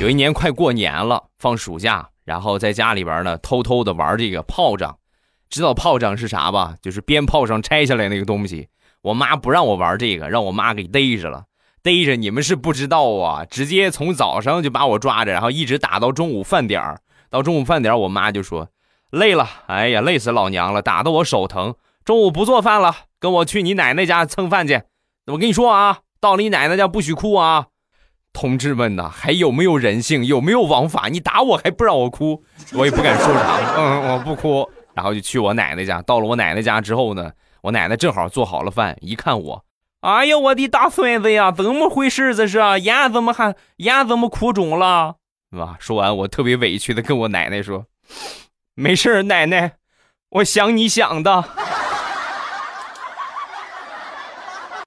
有一年快过年了，放暑假，然后在家里边呢偷偷的玩这个炮仗，知道炮仗是啥吧？就是鞭炮上拆下来那个东西。我妈不让我玩这个，让我妈给逮着了。逮着你们是不知道啊，直接从早上就把我抓着，然后一直打到中午饭点儿。到中午饭点儿，我妈就说累了，哎呀，累死老娘了，打得我手疼。中午不做饭了，跟我去你奶奶家蹭饭去。我跟你说啊，到了你奶奶家不许哭啊。同志们呐，还有没有人性？有没有王法？你打我还不让我哭，我也不敢说啥。嗯，我不哭，然后就去我奶奶家。到了我奶奶家之后呢，我奶奶正好做好了饭，一看我，哎呀，我的大孙子呀，怎么回事？这是眼怎么还眼怎么哭肿了？是吧？说完，我特别委屈的跟我奶奶说：“没事奶奶，我想你想的。”